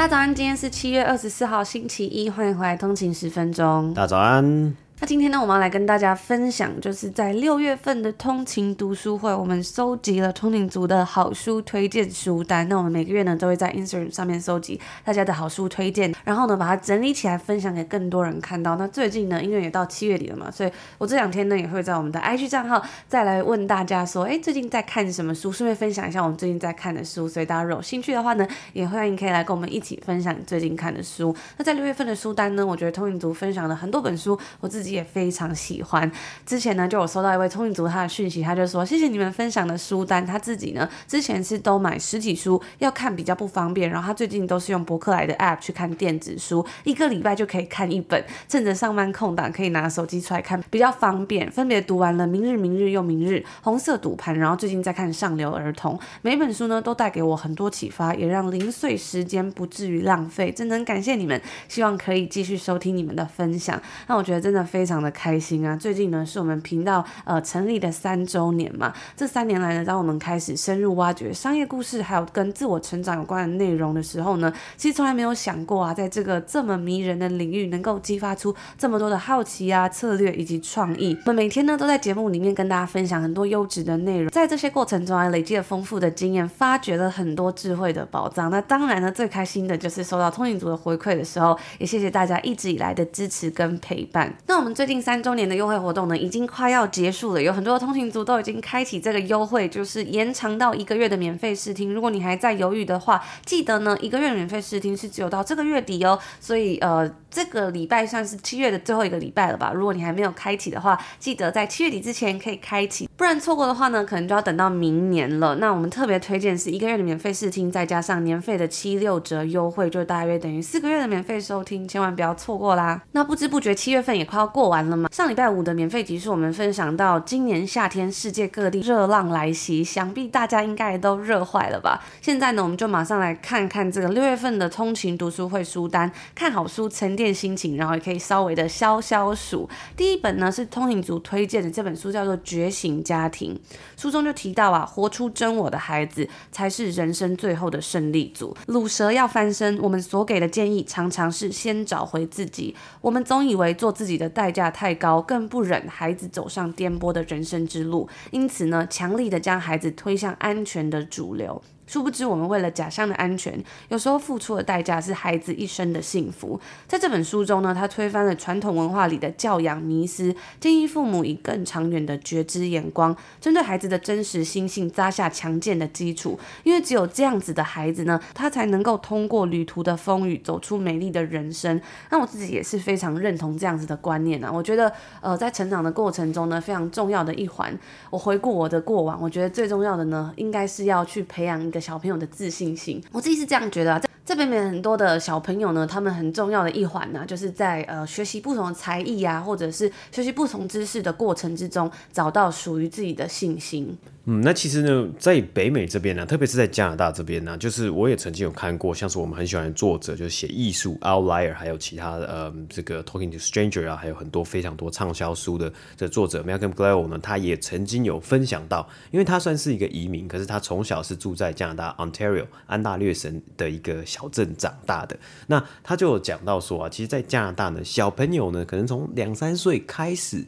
大家早安，今天是七月二十四号，星期一，欢迎回来通勤十分钟。大早安。那今天呢，我们要来跟大家分享，就是在六月份的通勤读书会，我们收集了通勤族的好书推荐书单。那我们每个月呢，都会在 Instagram 上面收集大家的好书推荐，然后呢，把它整理起来，分享给更多人看到。那最近呢，因为也到七月底了嘛，所以我这两天呢，也会在我们的 IG 账号再来问大家说，哎，最近在看什么书？顺便分享一下我们最近在看的书。所以大家如有兴趣的话呢，也欢迎可以来跟我们一起分享最近看的书。那在六月份的书单呢，我觉得通勤族分享了很多本书，我自己。也非常喜欢。之前呢，就有收到一位聪明族他的讯息，他就说：“谢谢你们分享的书单。”他自己呢，之前是都买实体书，要看比较不方便。然后他最近都是用博客来的 App 去看电子书，一个礼拜就可以看一本，趁着上班空档可以拿手机出来看，比较方便。分别读完了《明日、明日又明日》、《红色赌盘》，然后最近在看《上流儿童》。每本书呢，都带给我很多启发，也让零碎时间不至于浪费。真的很感谢你们，希望可以继续收听你们的分享。那我觉得真的非。非常的开心啊！最近呢，是我们频道呃成立的三周年嘛。这三年来呢，当我们开始深入挖掘商业故事，还有跟自我成长有关的内容的时候呢，其实从来没有想过啊，在这个这么迷人的领域，能够激发出这么多的好奇啊、策略以及创意。我们每天呢，都在节目里面跟大家分享很多优质的内容，在这些过程中啊，累积了丰富的经验，发掘了很多智慧的宝藏。那当然呢，最开心的就是收到通勤组的回馈的时候，也谢谢大家一直以来的支持跟陪伴。那我们。最近三周年的优惠活动呢，已经快要结束了，有很多通勤族都已经开启这个优惠，就是延长到一个月的免费试听。如果你还在犹豫的话，记得呢，一个月免费试听是只有到这个月底哦，所以呃。这个礼拜算是七月的最后一个礼拜了吧？如果你还没有开启的话，记得在七月底之前可以开启，不然错过的话呢，可能就要等到明年了。那我们特别推荐是一个月的免费试听，再加上年费的七六折优惠，就大约等于四个月的免费收听，千万不要错过啦。那不知不觉七月份也快要过完了嘛。上礼拜五的免费集数，我们分享到今年夏天世界各地热浪来袭，想必大家应该都热坏了吧？现在呢，我们就马上来看看这个六月份的通勤读书会书单，看好书成练心情，然后也可以稍微的消消暑。第一本呢是通勤族推荐的这本书，叫做《觉醒家庭》。书中就提到啊，活出真我的孩子才是人生最后的胜利组。鲁蛇要翻身，我们所给的建议常常是先找回自己。我们总以为做自己的代价太高，更不忍孩子走上颠簸的人生之路，因此呢，强力的将孩子推向安全的主流。殊不知，我们为了假象的安全，有时候付出的代价是孩子一生的幸福。在这本书中呢，他推翻了传统文化里的教养迷思，建议父母以更长远的觉知眼光，针对孩子的真实心性扎下强健的基础。因为只有这样子的孩子呢，他才能够通过旅途的风雨，走出美丽的人生。那我自己也是非常认同这样子的观念啊。我觉得，呃，在成长的过程中呢，非常重要的一环。我回顾我的过往，我觉得最重要的呢，应该是要去培养一个。小朋友的自信心，我自己是这样觉得啊。这边面很多的小朋友呢，他们很重要的一环呢，就是在呃学习不同的才艺啊，或者是学习不同知识的过程之中，找到属于自己的信心。嗯，那其实呢，在北美这边呢，特别是在加拿大这边呢，就是我也曾经有看过，像是我们很喜欢的作者，就是写艺术 Outlier，还有其他的嗯这个 Talking to Stranger 啊，还有很多非常多畅销书的这作者 Malcolm Gladwell 呢，他也曾经有分享到，因为他算是一个移民，可是他从小是住在加拿大 Ontario 安大略省的一个小镇长大的，那他就有讲到说啊，其实，在加拿大呢，小朋友呢，可能从两三岁开始。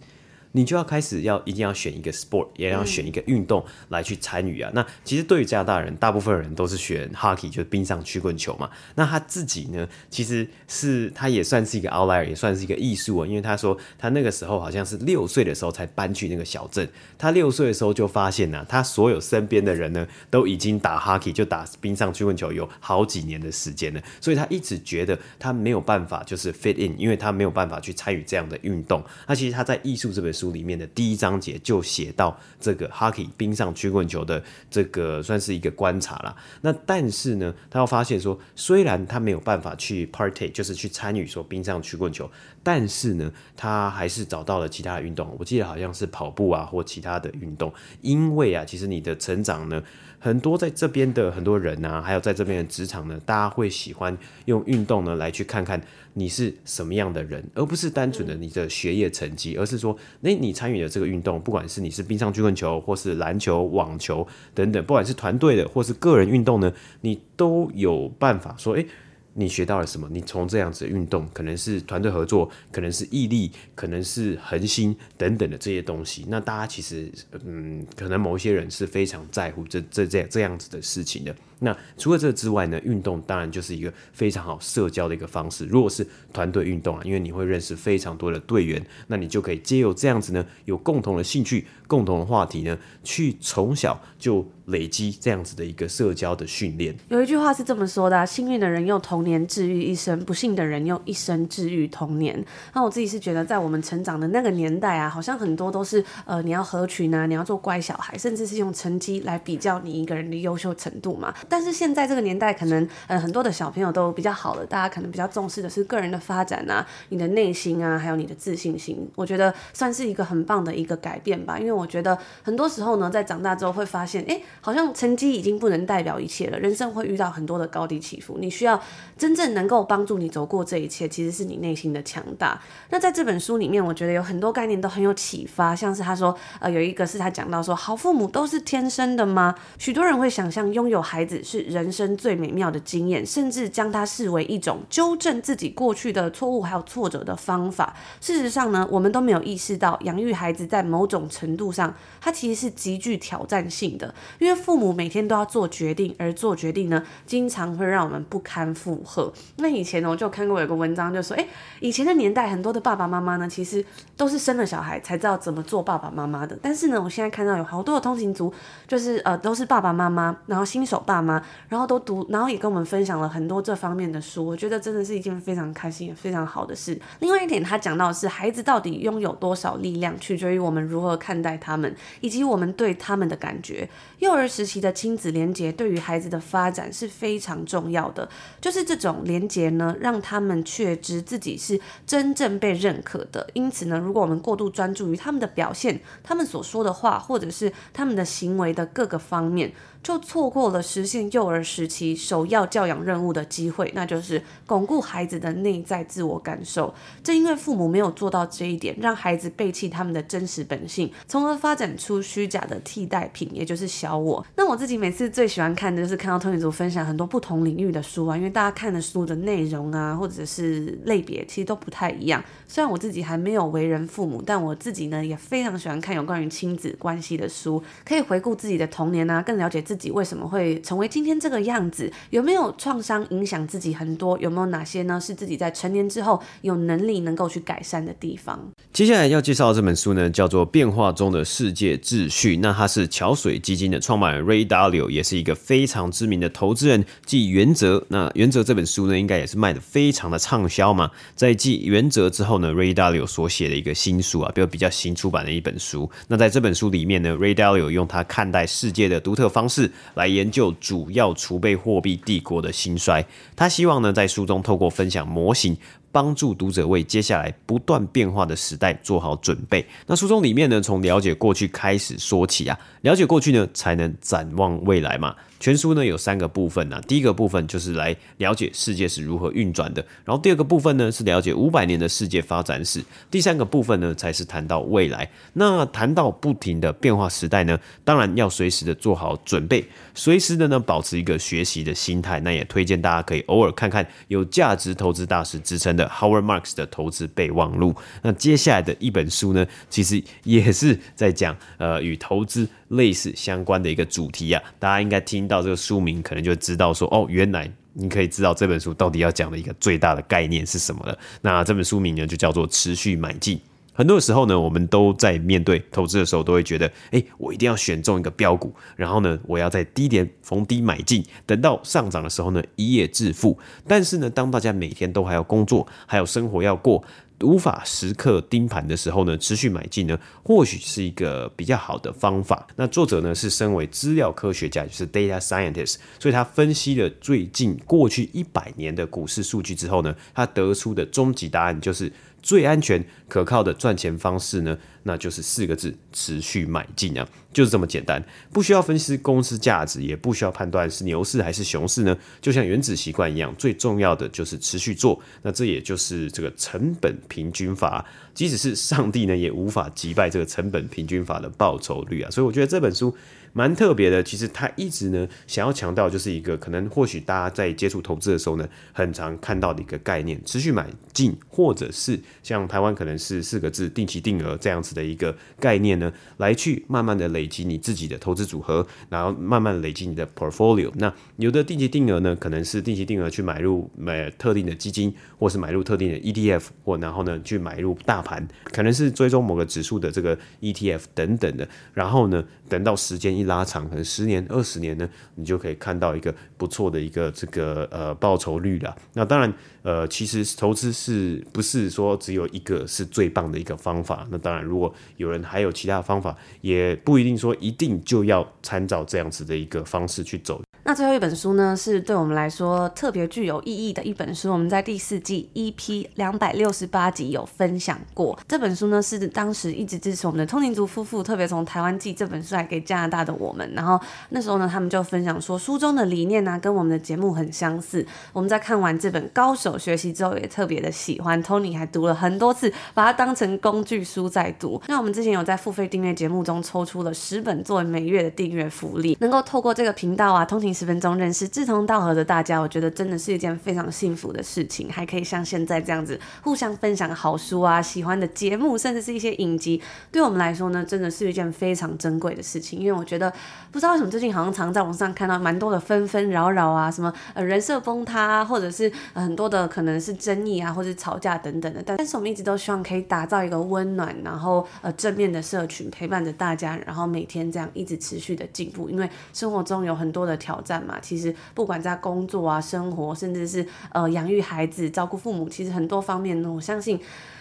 你就要开始要一定要选一个 sport，也要选一个运动来去参与啊。嗯、那其实对于加拿大人，大部分人都是选 hockey，就是冰上曲棍球嘛。那他自己呢，其实是他也算是一个 outlier，也算是一个艺术啊。因为他说他那个时候好像是六岁的时候才搬去那个小镇，他六岁的时候就发现呢、啊，他所有身边的人呢都已经打 hockey，就打冰上曲棍球有好几年的时间了，所以他一直觉得他没有办法就是 fit in，因为他没有办法去参与这样的运动。那其实他在艺术这本书。书里面的第一章节就写到这个 hockey 冰上曲棍球的这个算是一个观察啦。那但是呢，他要发现说，虽然他没有办法去 partake，就是去参与说冰上曲棍球，但是呢，他还是找到了其他的运动。我记得好像是跑步啊，或其他的运动。因为啊，其实你的成长呢，很多在这边的很多人啊，还有在这边的职场呢，大家会喜欢用运动呢来去看看。你是什么样的人，而不是单纯的你的学业成绩，而是说，诶，你参与的这个运动，不管是你是冰上曲棍球，或是篮球、网球等等，不管是团队的或是个人运动呢，你都有办法说，诶。你学到了什么？你从这样子的运动，可能是团队合作，可能是毅力，可能是恒心等等的这些东西。那大家其实，嗯，可能某一些人是非常在乎这这这这样子的事情的。那除了这之外呢，运动当然就是一个非常好社交的一个方式。如果是团队运动啊，因为你会认识非常多的队员，那你就可以借由这样子呢，有共同的兴趣、共同的话题呢，去从小就。累积这样子的一个社交的训练，有一句话是这么说的啊：幸运的人用童年治愈一生，不幸的人用一生治愈童年。那我自己是觉得，在我们成长的那个年代啊，好像很多都是呃，你要合群啊，你要做乖小孩，甚至是用成绩来比较你一个人的优秀程度嘛。但是现在这个年代，可能呃很多的小朋友都比较好了，大家可能比较重视的是个人的发展啊，你的内心啊，还有你的自信心。我觉得算是一个很棒的一个改变吧，因为我觉得很多时候呢，在长大之后会发现，哎。好像成绩已经不能代表一切了，人生会遇到很多的高低起伏。你需要真正能够帮助你走过这一切，其实是你内心的强大。那在这本书里面，我觉得有很多概念都很有启发，像是他说，呃，有一个是他讲到说，好父母都是天生的吗？许多人会想象拥有孩子是人生最美妙的经验，甚至将它视为一种纠正自己过去的错误还有挫折的方法。事实上呢，我们都没有意识到，养育孩子在某种程度上，它其实是极具挑战性的，因为父母每天都要做决定，而做决定呢，经常会让我们不堪负荷。那以前呢，我就看过有个文章，就说，诶，以前的年代，很多的爸爸妈妈呢，其实都是生了小孩才知道怎么做爸爸妈妈的。但是呢，我现在看到有好多的通勤族，就是呃，都是爸爸妈妈，然后新手爸妈，然后都读，然后也跟我们分享了很多这方面的书。我觉得真的是一件非常开心也非常好的事。另外一点，他讲到的是孩子到底拥有多少力量，取决于我们如何看待他们，以及我们对他们的感觉。幼儿时期的亲子连结对于孩子的发展是非常重要的，就是这种连结呢，让他们确知自己是真正被认可的。因此呢，如果我们过度专注于他们的表现、他们所说的话，或者是他们的行为的各个方面，就错过了实现幼儿时期首要教养任务的机会，那就是巩固孩子的内在自我感受。正因为父母没有做到这一点，让孩子背弃他们的真实本性，从而发展出虚假的替代品，也就是小我。那我自己每次最喜欢看的就是看到通勤族分享很多不同领域的书啊，因为大家看的书的内容啊，或者是类别，其实都不太一样。虽然我自己还没有为人父母，但我自己呢也非常喜欢看有关于亲子关系的书，可以回顾自己的童年啊，更了解自。自己为什么会成为今天这个样子？有没有创伤影响自己很多？有没有哪些呢？是自己在成年之后有能力能够去改善的地方？接下来要介绍的这本书呢，叫做《变化中的世界秩序》。那它是桥水基金的创办人 Ray Dalio，也是一个非常知名的投资人。继《原则》，那《原则》这本书呢，应该也是卖得非常的畅销嘛。在继《原则》之后呢，Ray Dalio 所写的一个新书啊，比较比较新出版的一本书。那在这本书里面呢，Ray Dalio 用他看待世界的独特方式。来研究主要储备货币帝国的兴衰，他希望呢，在书中透过分享模型，帮助读者为接下来不断变化的时代做好准备。那书中里面呢，从了解过去开始说起啊，了解过去呢，才能展望未来嘛。全书呢有三个部分呢、第一个部分就是来了解世界是如何运转的，然后第二个部分呢是了解五百年的世界发展史，第三个部分呢才是谈到未来。那谈到不停的变化时代呢，当然要随时的做好准备，随时的呢保持一个学习的心态。那也推荐大家可以偶尔看看有价值投资大师支撑的。Howard Marks 的投资备忘录。那接下来的一本书呢，其实也是在讲呃与投资类似相关的一个主题啊。大家应该听到这个书名，可能就知道说哦，原来你可以知道这本书到底要讲的一个最大的概念是什么了。那这本书名呢，就叫做持续买进。很多时候呢，我们都在面对投资的时候，都会觉得，哎，我一定要选中一个标股，然后呢，我要在低点逢低买进，等到上涨的时候呢，一夜致富。但是呢，当大家每天都还要工作，还有生活要过，无法时刻盯盘的时候呢，持续买进呢，或许是一个比较好的方法。那作者呢，是身为资料科学家，就是 data scientist，所以他分析了最近过去一百年的股市数据之后呢，他得出的终极答案就是。最安全可靠的赚钱方式呢，那就是四个字：持续买进啊，就是这么简单，不需要分析公司价值，也不需要判断是牛市还是熊市呢。就像原子习惯一样，最重要的就是持续做。那这也就是这个成本平均法，即使是上帝呢，也无法击败这个成本平均法的报酬率啊。所以我觉得这本书。蛮特别的，其实他一直呢想要强调，就是一个可能或许大家在接触投资的时候呢，很常看到的一个概念：持续买进，或者是像台湾可能是四个字“定期定额”这样子的一个概念呢，来去慢慢的累积你自己的投资组合，然后慢慢累积你的 portfolio。那有的定期定额呢，可能是定期定额去买入买特定的基金，或是买入特定的 ETF，或然后呢去买入大盘，可能是追踪某个指数的这个 ETF 等等的，然后呢等到时间一拉长，可能十年、二十年呢，你就可以看到一个不错的一个这个呃报酬率了。那当然，呃，其实投资是不是说只有一个是最棒的一个方法？那当然，如果有人还有其他的方法，也不一定说一定就要参照这样子的一个方式去走。那最后一本书呢，是对我们来说特别具有意义的一本书。我们在第四季 EP 两百六十八集有分享过。这本书呢，是当时一直支持我们的通灵族夫妇，特别从台湾寄这本书来给加拿大的我们。然后那时候呢，他们就分享说，书中的理念呢、跟我们的节目很相似。我们在看完这本《高手学习》之后，也特别的喜欢。Tony 还读了很多次，把它当成工具书在读。那我们之前有在付费订阅节目中抽出了十本作为每月的订阅福利，能够透过这个频道啊，通勤。十分钟认识志同道合的大家，我觉得真的是一件非常幸福的事情，还可以像现在这样子互相分享好书啊、喜欢的节目，甚至是一些影集，对我们来说呢，真的是一件非常珍贵的事情。因为我觉得不知道为什么最近好像常在网上看到蛮多的纷纷扰扰啊，什么呃人设崩塌啊，或者是很多的可能是争议啊，或者吵架等等的。但是我们一直都希望可以打造一个温暖，然后呃正面的社群，陪伴着大家，然后每天这样一直持续的进步。因为生活中有很多的挑战嘛，其实不管在工作啊、生活，甚至是呃养育孩子、照顾父母，其实很多方面呢，我相信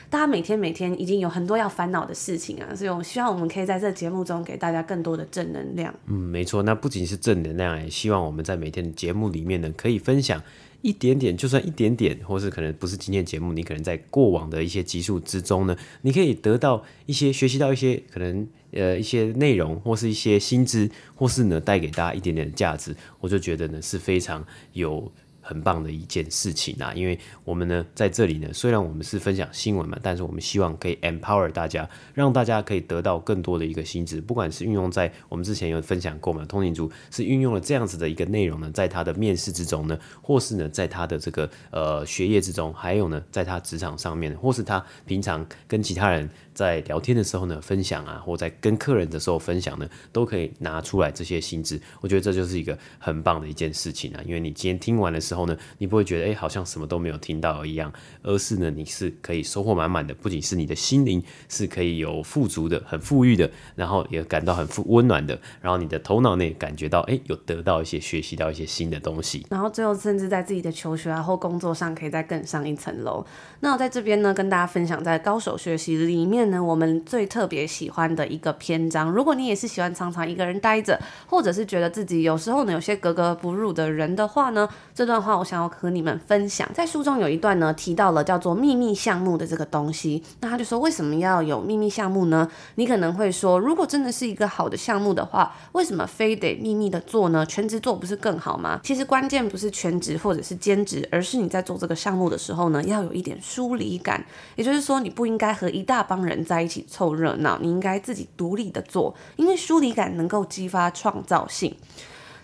大家每天每天已经有很多要烦恼的事情啊，所以我希望我们可以在这节目中给大家更多的正能量。嗯，没错，那不仅是正能量，也希望我们在每天的节目里面呢，可以分享一点点，就算一点点，或是可能不是今天节目，你可能在过往的一些集数之中呢，你可以得到一些学习到一些可能。呃，一些内容或是一些薪资，或是呢带给大家一点点的价值，我就觉得呢是非常有。很棒的一件事情啊，因为我们呢在这里呢，虽然我们是分享新闻嘛，但是我们希望可以 empower 大家，让大家可以得到更多的一个新知，不管是运用在我们之前有分享过嘛，通勤族是运用了这样子的一个内容呢，在他的面试之中呢，或是呢在他的这个呃学业之中，还有呢在他职场上面，或是他平常跟其他人在聊天的时候呢分享啊，或在跟客人的时候分享呢，都可以拿出来这些新知，我觉得这就是一个很棒的一件事情啊，因为你今天听完的时候。呢，你不会觉得哎，好像什么都没有听到一样，而是呢，你是可以收获满满的，不仅是你的心灵是可以有富足的、很富裕的，然后也感到很富温暖的，然后你的头脑内感觉到哎，有得到一些学习到一些新的东西，然后最后甚至在自己的求学啊或工作上可以再更上一层楼。那我在这边呢，跟大家分享在高手学习里面呢，我们最特别喜欢的一个篇章。如果你也是喜欢常常一个人待着，或者是觉得自己有时候呢有些格格不入的人的话呢，这段话。那我想要和你们分享，在书中有一段呢，提到了叫做秘密项目的这个东西。那他就说，为什么要有秘密项目呢？你可能会说，如果真的是一个好的项目的话，为什么非得秘密的做呢？全职做不是更好吗？其实关键不是全职或者是兼职，而是你在做这个项目的时候呢，要有一点疏离感。也就是说，你不应该和一大帮人在一起凑热闹，你应该自己独立的做，因为疏离感能够激发创造性。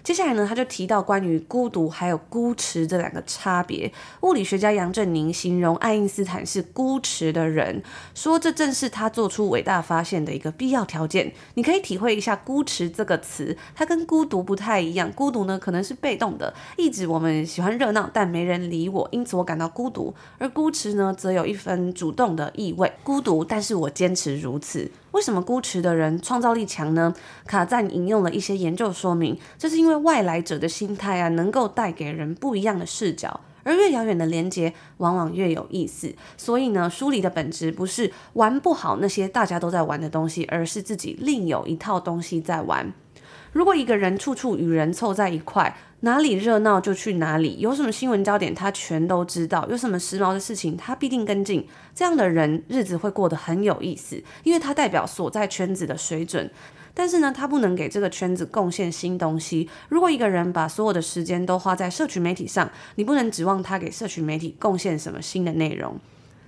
接下来呢，他就提到关于孤独。还有孤驰这两个差别。物理学家杨振宁形容爱因斯坦是孤驰的人，说这正是他做出伟大发现的一个必要条件。你可以体会一下“孤驰”这个词，它跟孤独。不太一样。孤独。呢，可能是被动的，意指我们喜欢热闹，但没人理我，因此我感到孤独；而孤驰呢，则有一份主动的意味。孤独，但是我坚持如此。为什么孤持的人创造力强呢？卡赞引用了一些研究说明，这是因为外来者的心态啊，能够带给人不一样的视角，而越遥远的连接往往越有意思。所以呢，书里的本质不是玩不好那些大家都在玩的东西，而是自己另有一套东西在玩。如果一个人处处与人凑在一块，哪里热闹就去哪里，有什么新闻焦点他全都知道，有什么时髦的事情他必定跟进。这样的人日子会过得很有意思，因为他代表所在圈子的水准。但是呢，他不能给这个圈子贡献新东西。如果一个人把所有的时间都花在社群媒体上，你不能指望他给社群媒体贡献什么新的内容。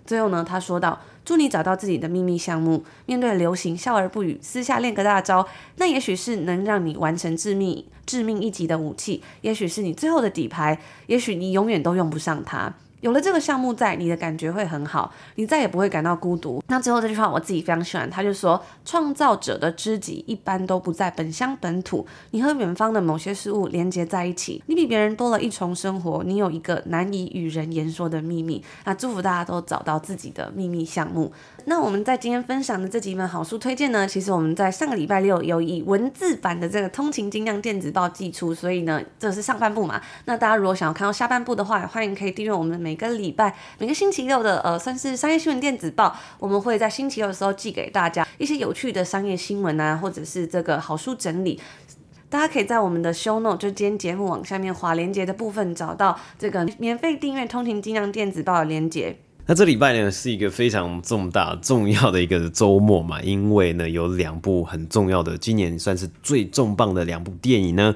最后呢，他说道：“祝你找到自己的秘密项目，面对流行笑而不语，私下练个大招，那也许是能让你完成致命致命一击的武器，也许是你最后的底牌，也许你永远都用不上它。”有了这个项目在，你的感觉会很好，你再也不会感到孤独。那最后这句话我自己非常喜欢，他就说：创造者的知己一般都不在本乡本土，你和远方的某些事物连接在一起，你比别人多了一重生活，你有一个难以与人言说的秘密。那祝福大家都找到自己的秘密项目。那我们在今天分享的这几本好书推荐呢，其实我们在上个礼拜六有以文字版的这个通勤精酿电子报寄出，所以呢，这是上半部嘛。那大家如果想要看到下半部的话，欢迎可以订阅我们每个礼拜每个星期六的呃，算是商业新闻电子报，我们会在星期六的时候寄给大家一些有趣的商业新闻啊，或者是这个好书整理。大家可以在我们的 show note，就今天节目往下面滑连接的部分，找到这个免费订阅通勤精酿电子报的连接。那这礼拜呢，是一个非常重大重要的一个周末嘛，因为呢有两部很重要的，今年算是最重磅的两部电影呢。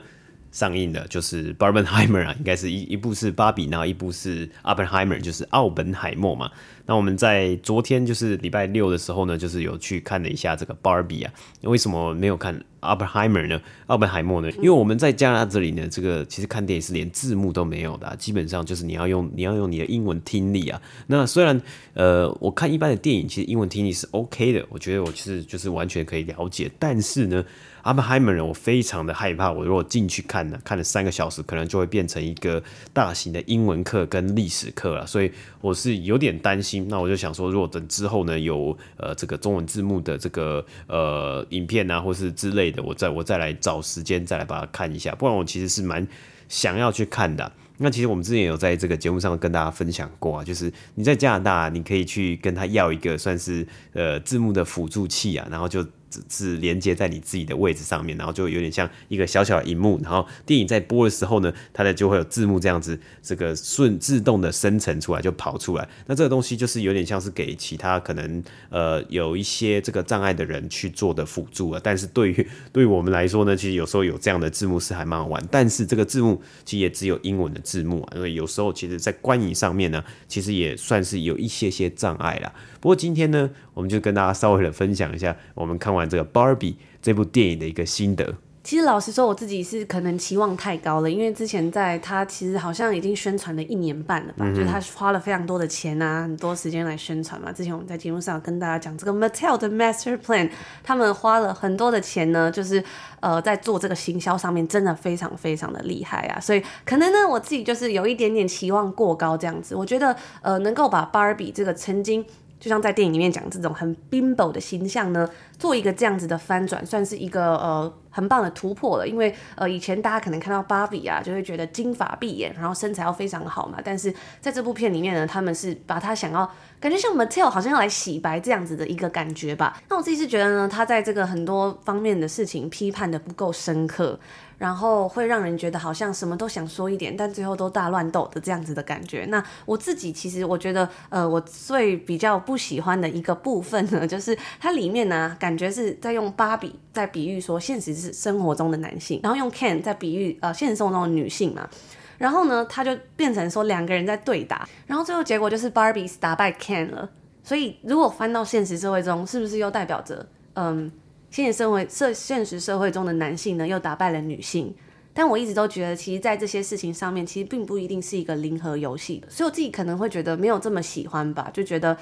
上映的，就是 Barbenheimer 啊，应该是一一部是芭比，然后一部是 Oppenheimer，就是奥本海默嘛。那我们在昨天就是礼拜六的时候呢，就是有去看了一下这个芭比啊，为什么没有看？奥本海默呢？奥本海默呢？因为我们在加拿大这里呢，这个其实看电影是连字幕都没有的啊，基本上就是你要用你要用你的英文听力啊。那虽然呃，我看一般的电影，其实英文听力是 OK 的，我觉得我其实就是完全可以了解。但是呢，阿本海默人，我非常的害怕，我如果进去看呢，看了三个小时，可能就会变成一个大型的英文课跟历史课了，所以我是有点担心。那我就想说，如果等之后呢，有呃这个中文字幕的这个呃影片啊，或是之类的。我再我再来找时间再来把它看一下，不然我其实是蛮想要去看的。那其实我们之前有在这个节目上跟大家分享过啊，就是你在加拿大，你可以去跟他要一个算是呃字幕的辅助器啊，然后就。是连接在你自己的位置上面，然后就有点像一个小小的荧幕，然后电影在播的时候呢，它的就会有字幕这样子，这个顺自动的生成出来就跑出来。那这个东西就是有点像是给其他可能呃有一些这个障碍的人去做的辅助啊。但是对于对于我们来说呢，其实有时候有这样的字幕是还蛮好玩。但是这个字幕其实也只有英文的字幕啊，因为有时候其实在观影上面呢，其实也算是有一些些障碍了。不过今天呢，我们就跟大家稍微的分享一下我们看完这个 Barbie 这部电影的一个心得。其实老实说，我自己是可能期望太高了，因为之前在他其实好像已经宣传了一年半了吧，嗯、就是他花了非常多的钱啊，很多时间来宣传嘛。之前我们在节目上跟大家讲这个 Mattel 的 Master Plan，他们花了很多的钱呢，就是呃在做这个行销上面，真的非常非常的厉害啊。所以可能呢，我自己就是有一点点期望过高这样子。我觉得呃能够把 Barbie 这个曾经。就像在电影里面讲这种很 bimbo 的形象呢，做一个这样子的翻转，算是一个呃很棒的突破了。因为呃以前大家可能看到芭比啊，就会觉得金发碧眼，然后身材要非常好嘛。但是在这部片里面呢，他们是把他想要感觉像 Mattel 好像要来洗白这样子的一个感觉吧。那我自己是觉得呢，他在这个很多方面的事情批判的不够深刻。然后会让人觉得好像什么都想说一点，但最后都大乱斗的这样子的感觉。那我自己其实我觉得，呃，我最比较不喜欢的一个部分呢，就是它里面呢，感感觉是在用芭比在比喻说现实是生活中的男性，然后用 Ken 在比喻呃现实生活中的女性嘛。然后呢，他就变成说两个人在对打，然后最后结果就是 Barbie 打败 Ken 了。所以如果翻到现实社会中，是不是又代表着嗯？现实社会社现实社会中的男性呢，又打败了女性，但我一直都觉得，其实，在这些事情上面，其实并不一定是一个零和游戏，所以我自己可能会觉得没有这么喜欢吧，就觉得。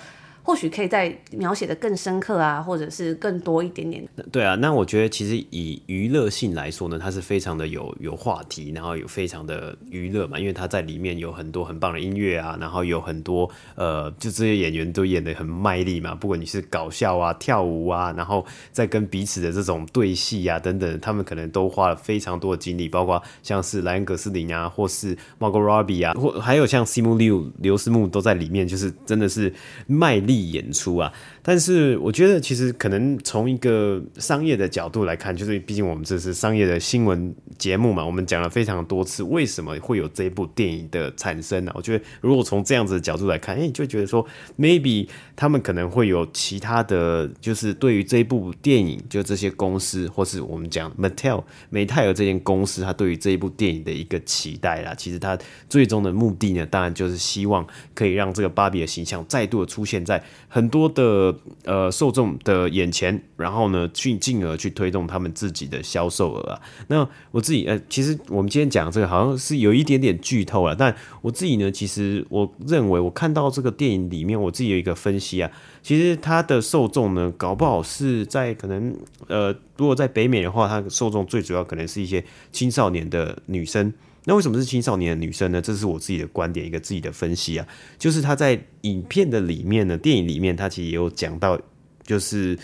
或许可以再描写的更深刻啊，或者是更多一点点。对啊，那我觉得其实以娱乐性来说呢，它是非常的有有话题，然后有非常的娱乐嘛，因为它在里面有很多很棒的音乐啊，然后有很多呃，就这些演员都演的很卖力嘛，不管你是搞笑啊、跳舞啊，然后再跟彼此的这种对戏啊等等，他们可能都花了非常多的精力，包括像是莱恩·葛斯林啊，或是 Margot Robbie 啊，或还有像 Simu Liu 刘思慕都在里面，就是真的是卖力。力演出啊，但是我觉得其实可能从一个商业的角度来看，就是毕竟我们这是商业的新闻节目嘛，我们讲了非常多次为什么会有这部电影的产生呢、我觉得如果从这样子的角度来看，哎，就觉得说 maybe 他们可能会有其他的就是对于这部电影，就这些公司或是我们讲 Mattel 美泰尔这间公司，他对于这一部电影的一个期待啦。其实他最终的目的呢，当然就是希望可以让这个芭比的形象再度的出现在。很多的呃受众的眼前，然后呢，去进而去推动他们自己的销售额啊。那我自己呃，其实我们今天讲这个好像是有一点点剧透了，但我自己呢，其实我认为我看到这个电影里面，我自己有一个分析啊，其实它的受众呢，搞不好是在可能呃，如果在北美的话，它受众最主要可能是一些青少年的女生。那为什么是青少年的女生呢？这是我自己的观点，一个自己的分析啊。就是她在影片的里面呢，电影里面，她其实也有讲到，就是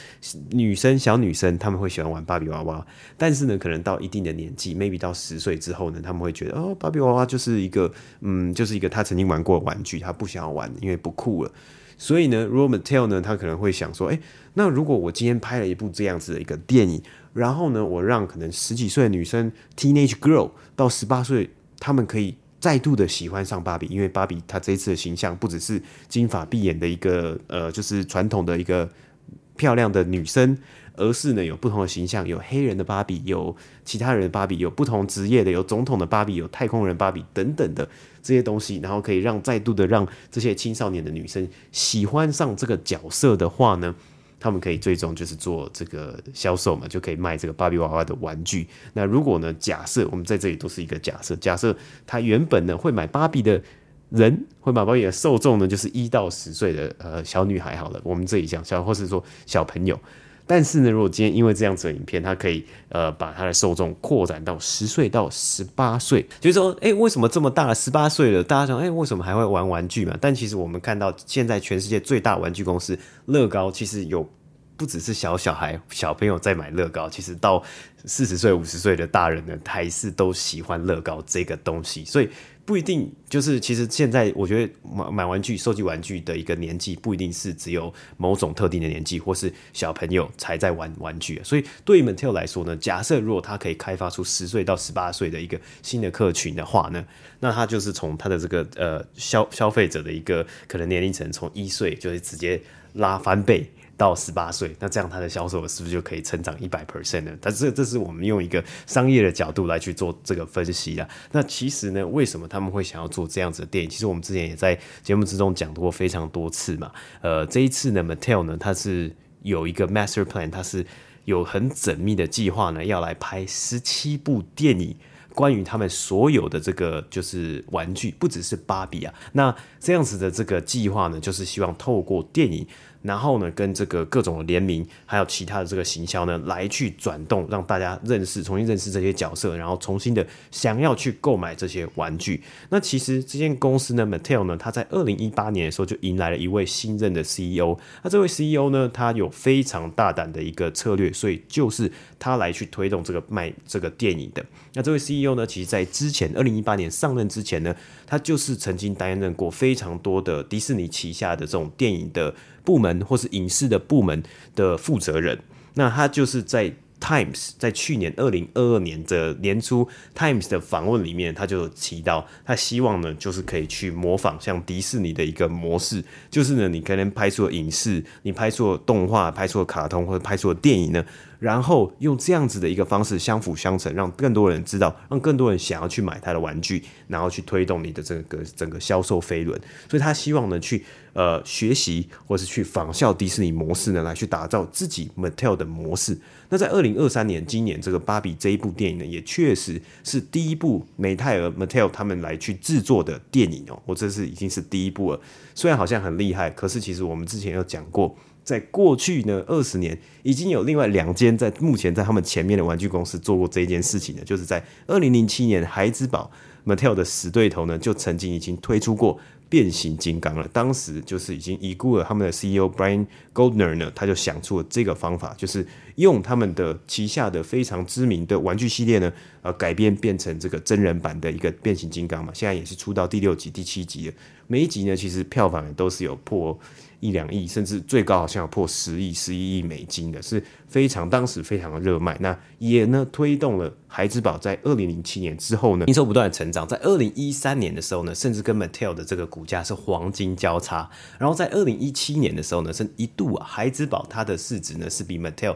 女生小女生她们会喜欢玩芭比娃娃，但是呢，可能到一定的年纪，maybe 到十岁之后呢，她们会觉得哦，芭比娃娃就是一个，嗯，就是一个她曾经玩过的玩具，她不想要玩，因为不酷了。所以呢，Rose Mattel 呢，他可能会想说，诶，那如果我今天拍了一部这样子的一个电影。然后呢，我让可能十几岁的女生，teenage girl 到十八岁，她们可以再度的喜欢上芭比，因为芭比她这一次的形象不只是金发碧眼的一个呃，就是传统的一个漂亮的女生，而是呢有不同的形象，有黑人的芭比，有其他人的芭比，有不同职业的，有总统的芭比，有太空人芭比等等的这些东西，然后可以让再度的让这些青少年的女生喜欢上这个角色的话呢，他们可以最终就是做这个销售嘛，就可以卖这个芭比娃娃的玩具。那如果呢，假设我们在这里都是一个假设，假设他原本呢会买芭比的人，会买芭比的受众呢，就是一到十岁的呃小女孩。好了，我们这里讲小，或是说小朋友。但是呢，如果今天因为这样子的影片，它可以呃把它的受众扩展到十岁到十八岁，就是说，哎、欸，为什么这么大了，十八岁了，大家想，哎、欸，为什么还会玩玩具嘛？但其实我们看到现在全世界最大玩具公司乐高，其实有不只是小小孩、小朋友在买乐高，其实到四十岁、五十岁的大人呢，还是都喜欢乐高这个东西，所以。不一定就是，其实现在我觉得买买玩具、收集玩具的一个年纪，不一定是只有某种特定的年纪，或是小朋友才在玩玩具。所以对于 Mattel 来说呢，假设如果他可以开发出十岁到十八岁的一个新的客群的话呢，那他就是从他的这个呃消消费者的一个可能年龄层，从一岁就会直接拉翻倍。到十八岁，那这样他的销售额是不是就可以成长一百 percent 呢？但是这是我们用一个商业的角度来去做这个分析的。那其实呢，为什么他们会想要做这样子的电影？其实我们之前也在节目之中讲过非常多次嘛。呃，这一次呢，Mattel 呢，它是有一个 master plan，它是有很缜密的计划呢，要来拍十七部电影，关于他们所有的这个就是玩具，不只是芭比啊。那这样子的这个计划呢，就是希望透过电影。然后呢，跟这个各种的联名，还有其他的这个行销呢，来去转动，让大家认识、重新认识这些角色，然后重新的想要去购买这些玩具。那其实这间公司呢，Mattel 呢，他在二零一八年的时候就迎来了一位新任的 CEO。那这位 CEO 呢，他有非常大胆的一个策略，所以就是他来去推动这个卖这个电影的。那这位 CEO 呢，其实在之前二零一八年上任之前呢，他就是曾经担任过非常多的迪士尼旗下的这种电影的。部门或是影视的部门的负责人，那他就是在 Times 在去年二零二二年的年初 Times 的访问里面，他就提到，他希望呢，就是可以去模仿像迪士尼的一个模式，就是呢，你可能拍出了影视，你拍出了动画，拍出了卡通或者拍出了电影呢，然后用这样子的一个方式相辅相成，让更多人知道，让更多人想要去买他的玩具，然后去推动你的这个整个销售飞轮。所以他希望呢去呃学习或是去仿效迪士尼模式呢，来去打造自己 Mattel 的模式。那在二零二三年，今年这个芭比这一部电影呢，也确实是第一部美泰尔 Mattel 他们来去制作的电影哦。我这是已经是第一部了，虽然好像很厉害，可是其实我们之前有讲过。在过去呢二十年，已经有另外两间在目前在他们前面的玩具公司做过这件事情的，就是在二零零七年，孩之宝 Mattel 的死对头呢，就曾经已经推出过变形金刚了。当时就是已经已故了他们的 CEO Brian Goldner 呢，他就想出了这个方法，就是用他们的旗下的非常知名的玩具系列呢，呃，改编变成这个真人版的一个变形金刚嘛。现在也是出到第六集、第七集了，每一集呢，其实票房也都是有破。一两亿，甚至最高好像有破十亿、十一亿美金的，是非常当时非常的热卖。那也呢推动了孩之宝在二零零七年之后呢，营收不断成长。在二零一三年的时候呢，甚至跟 Mattel 的这个股价是黄金交叉。然后在二零一七年的时候呢，是一度啊，孩之宝它的市值呢是比 Mattel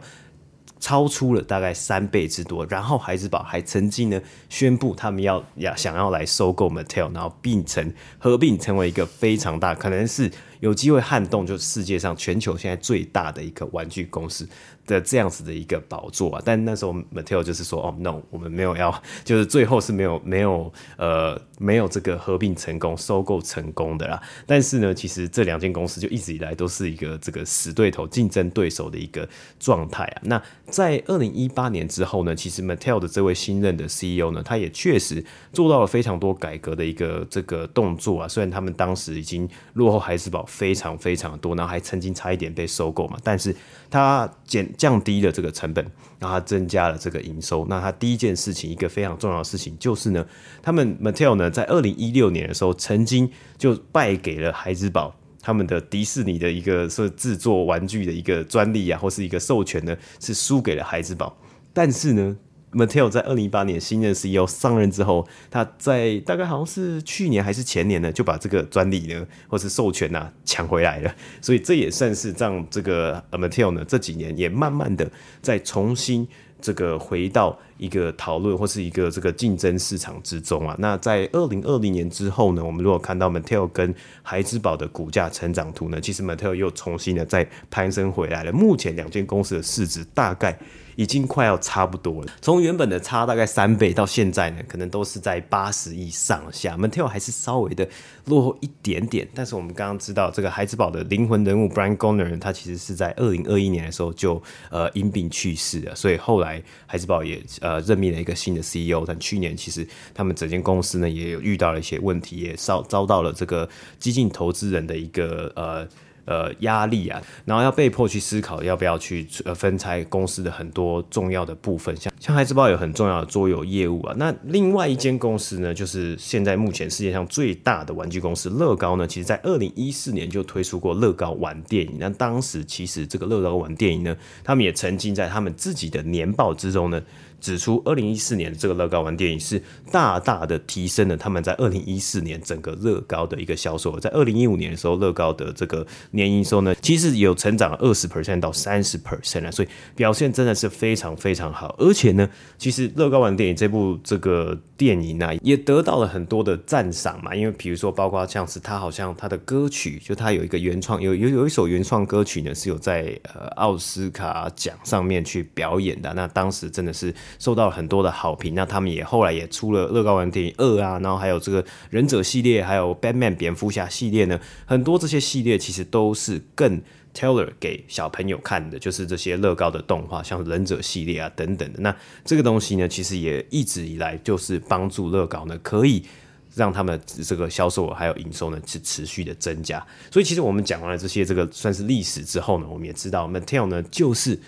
超出了大概三倍之多。然后孩之宝还曾经呢宣布他们要要想要来收购 Mattel，然后并成合并成为一个非常大，可能是。有机会撼动，就是世界上全球现在最大的一个玩具公司的这样子的一个宝座啊。但那时候 Mattel 就是说，哦，no，我们没有要，就是最后是没有没有呃没有这个合并成功、收购成功的啦。但是呢，其实这两间公司就一直以来都是一个这个死对头、竞争对手的一个状态啊。那在二零一八年之后呢，其实 Mattel 的这位新任的 CEO 呢，他也确实做到了非常多改革的一个这个动作啊。虽然他们当时已经落后孩之宝。非常非常多，然后还曾经差一点被收购嘛，但是它减降低了这个成本，然后它增加了这个营收。那它第一件事情，一个非常重要的事情就是呢，他们 Mattel 呢在二零一六年的时候，曾经就败给了孩之宝他们的迪士尼的一个是制作玩具的一个专利啊，或是一个授权呢，是输给了孩之宝，但是呢。Mattel 在二零一八年新任 CEO 上任之后，他在大概好像是去年还是前年呢，就把这个专利呢或是授权呐抢回来了。所以这也算是让这个 Mattel 呢这几年也慢慢的再重新这个回到一个讨论或是一个这个竞争市场之中啊。那在二零二零年之后呢，我们如果看到 Mattel 跟孩之宝的股价成长图呢，其实 Mattel 又重新的再攀升回来了。目前两间公司的市值大概。已经快要差不多了，从原本的差大概三倍到现在呢，可能都是在八十亿上下。m a t e l 还是稍微的落后一点点，但是我们刚刚知道这个孩之宝的灵魂人物 Brian Goner 他其实是在二零二一年的时候就呃因病去世了，所以后来孩之宝也呃任命了一个新的 CEO，但去年其实他们整间公司呢也有遇到了一些问题，也遭遭到了这个激进投资人的一个呃。呃，压力啊，然后要被迫去思考要不要去呃分拆公司的很多重要的部分，像像孩之宝有很重要的桌游业务啊。那另外一间公司呢，就是现在目前世界上最大的玩具公司乐高呢，其实在二零一四年就推出过乐高玩电影。那当时其实这个乐高玩电影呢，他们也曾经在他们自己的年报之中呢。指出，二零一四年的这个乐高玩电影是大大的提升了他们在二零一四年整个乐高的一个销售。在二零一五年的时候，乐高的这个年营收呢，其实有成长二十 percent 到三十 percent 啊，所以表现真的是非常非常好。而且呢，其实乐高玩电影这部这个电影呢，也得到了很多的赞赏嘛。因为比如说，包括像是他好像他的歌曲，就他有一个原创，有有有一首原创歌曲呢，是有在呃奥斯卡奖上面去表演的。那当时真的是。受到了很多的好评，那他们也后来也出了乐高玩电影二啊，然后还有这个忍者系列，还有 Batman 蝙蝠侠系列呢，很多这些系列其实都是更 Taylor 给小朋友看的，就是这些乐高的动画，像忍者系列啊等等的。那这个东西呢，其实也一直以来就是帮助乐高呢，可以让他们这个销售额还有营收呢是持续的增加。所以其实我们讲完了这些这个算是历史之后呢，我们也知道 Mattel 呢就是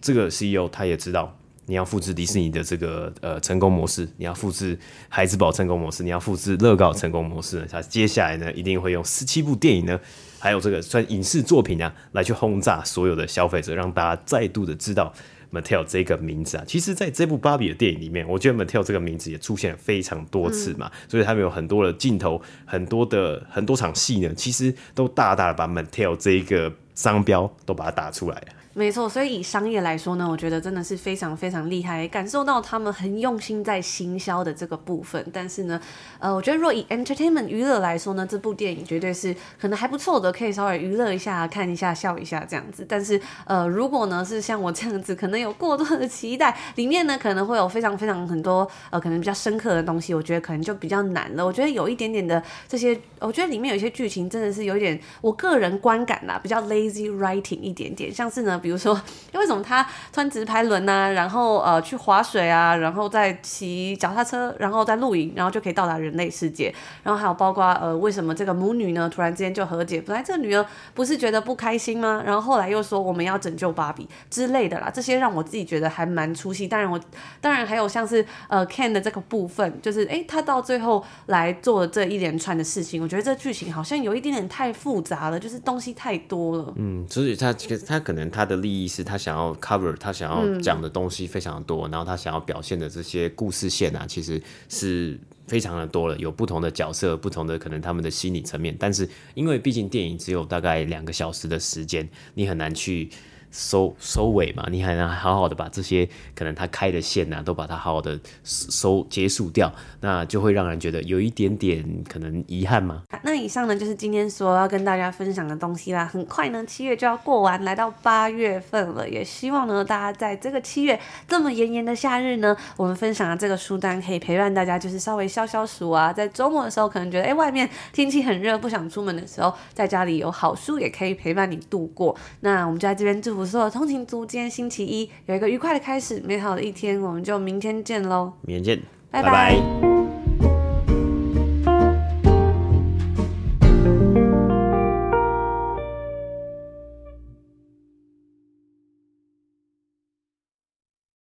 这个 CEO 他也知道。你要复制迪士尼的这个呃成功模式，你要复制孩之宝成功模式，你要复制乐高成功模式呢？他接下来呢，一定会用十七部电影呢，还有这个算影视作品啊，来去轰炸所有的消费者，让大家再度的知道 Mattel 这个名字啊。其实，在这部芭比的电影里面，我觉得 Mattel 这个名字也出现了非常多次嘛，嗯、所以他们有很多的镜头，很多的很多场戏呢，其实都大大的把 Mattel 这一个商标都把它打出来了。没错，所以以商业来说呢，我觉得真的是非常非常厉害，感受到他们很用心在行销的这个部分。但是呢，呃，我觉得若以 entertainment 娱乐来说呢，这部电影绝对是可能还不错的，可以稍微娱乐一下、看一下、笑一下这样子。但是，呃，如果呢是像我这样子，可能有过多的期待，里面呢可能会有非常非常很多呃可能比较深刻的东西，我觉得可能就比较难了。我觉得有一点点的这些，我觉得里面有一些剧情真的是有点，我个人观感啦，比较 lazy writing 一点点，像是呢，比如说 为什么他穿直排轮啊，然后呃去划水啊，然后再骑脚踏车，然后再露营，然后就可以到达人类世界，然后还有包括呃为什么这个母女呢突然之间就和解？本来这个女儿不是觉得不开心吗？然后后来又说我们要拯救芭比之类的啦，这些让我自己觉得还蛮出戏。当然我当然还有像是呃 Ken 的这个部分，就是诶他到最后来做这一连串的事情，我觉得这剧情好像有一点点太复杂了，就是东西太多了。嗯，所以他其实他可能他的利益是他想要 cover 他想要讲的东西非常的多，嗯、然后他想要表现的这些故事线啊，其实是非常的多了，有不同的角色，不同的可能他们的心理层面，但是因为毕竟电影只有大概两个小时的时间，你很难去。收收尾嘛，你还能好好的把这些可能他开的线啊，都把它好好的收结束掉，那就会让人觉得有一点点可能遗憾嘛。那以上呢就是今天所要跟大家分享的东西啦。很快呢，七月就要过完，来到八月份了，也希望呢大家在这个七月这么炎炎的夏日呢，我们分享的这个书单可以陪伴大家，就是稍微消消暑啊，在周末的时候可能觉得哎、外面天气很热，不想出门的时候，在家里有好书也可以陪伴你度过。那我们就在这边祝福。不错，通勤族，今天星期一有一个愉快的开始，美好的一天，我们就明天见喽！明天见，拜拜。拜拜。